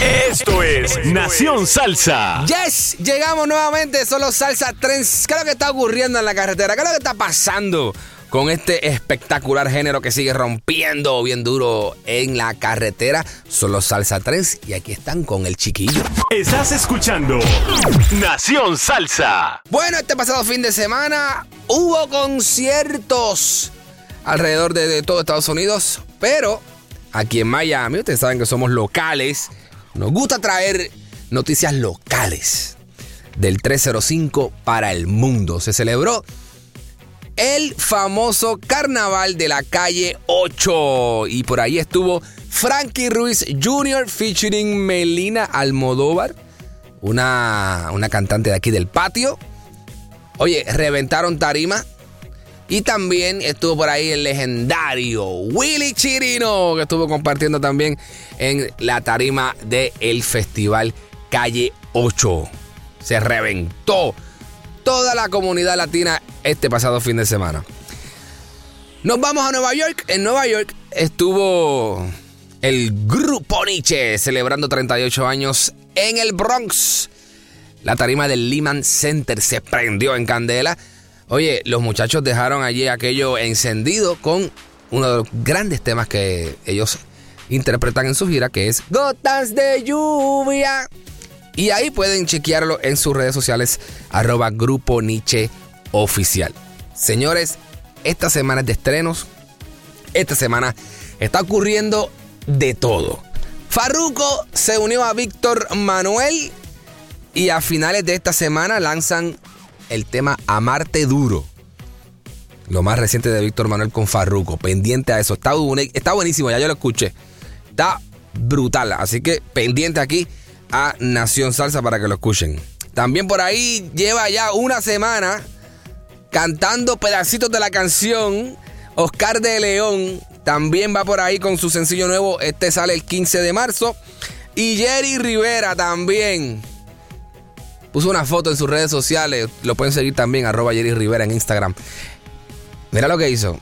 Esto es Nación Salsa. Yes, llegamos nuevamente, solo Salsa Trends. ¿Qué es lo que está ocurriendo en la carretera? ¿Qué es lo que está pasando con este espectacular género que sigue rompiendo bien duro en la carretera? Solo Salsa Trends y aquí están con el chiquillo. Estás escuchando Nación Salsa. Bueno, este pasado fin de semana hubo conciertos alrededor de, de todo Estados Unidos, pero aquí en Miami, ustedes saben que somos locales. Nos gusta traer noticias locales del 305 para el mundo. Se celebró el famoso carnaval de la calle 8 y por ahí estuvo Frankie Ruiz Jr. featuring Melina Almodóvar, una, una cantante de aquí del patio. Oye, reventaron tarima. Y también estuvo por ahí el legendario Willy Chirino, que estuvo compartiendo también en la tarima del Festival Calle 8. Se reventó toda la comunidad latina este pasado fin de semana. Nos vamos a Nueva York. En Nueva York estuvo el Grupo Nietzsche celebrando 38 años en el Bronx. La tarima del Lehman Center se prendió en candela. Oye, los muchachos dejaron allí aquello encendido con uno de los grandes temas que ellos interpretan en su gira, que es Gotas de Lluvia. Y ahí pueden chequearlo en sus redes sociales, arroba Grupo Nietzsche Oficial. Señores, esta semana es de estrenos. Esta semana está ocurriendo de todo. Farruko se unió a Víctor Manuel y a finales de esta semana lanzan el tema Amarte Duro. Lo más reciente de Víctor Manuel con Farruko. Pendiente a eso. Está, está buenísimo, ya yo lo escuché. Está brutal. Así que pendiente aquí a Nación Salsa para que lo escuchen. También por ahí lleva ya una semana cantando pedacitos de la canción. Oscar de León también va por ahí con su sencillo nuevo. Este sale el 15 de marzo. Y Jerry Rivera también puso una foto en sus redes sociales. Lo pueden seguir también, arroba Jerry Rivera en Instagram. Mira lo que hizo.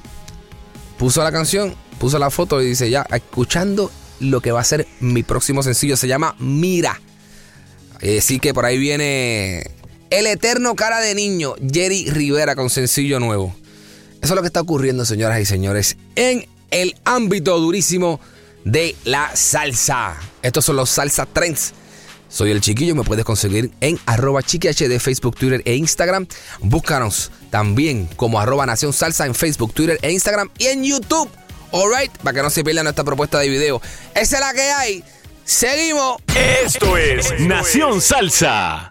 Puso la canción, puso la foto y dice ya, escuchando lo que va a ser mi próximo sencillo. Se llama Mira. Así que por ahí viene el eterno cara de niño, Jerry Rivera con sencillo nuevo. Eso es lo que está ocurriendo, señoras y señores, en el ámbito durísimo de la salsa. Estos son los salsa trends. Soy el chiquillo, me puedes conseguir en arroba chiquihd, Facebook, Twitter e Instagram. Búscanos también como arroba Nación Salsa en Facebook, Twitter e Instagram y en YouTube. Alright, para que no se pierdan nuestra propuesta de video. Esa es la que hay. Seguimos. Esto es Nación Salsa.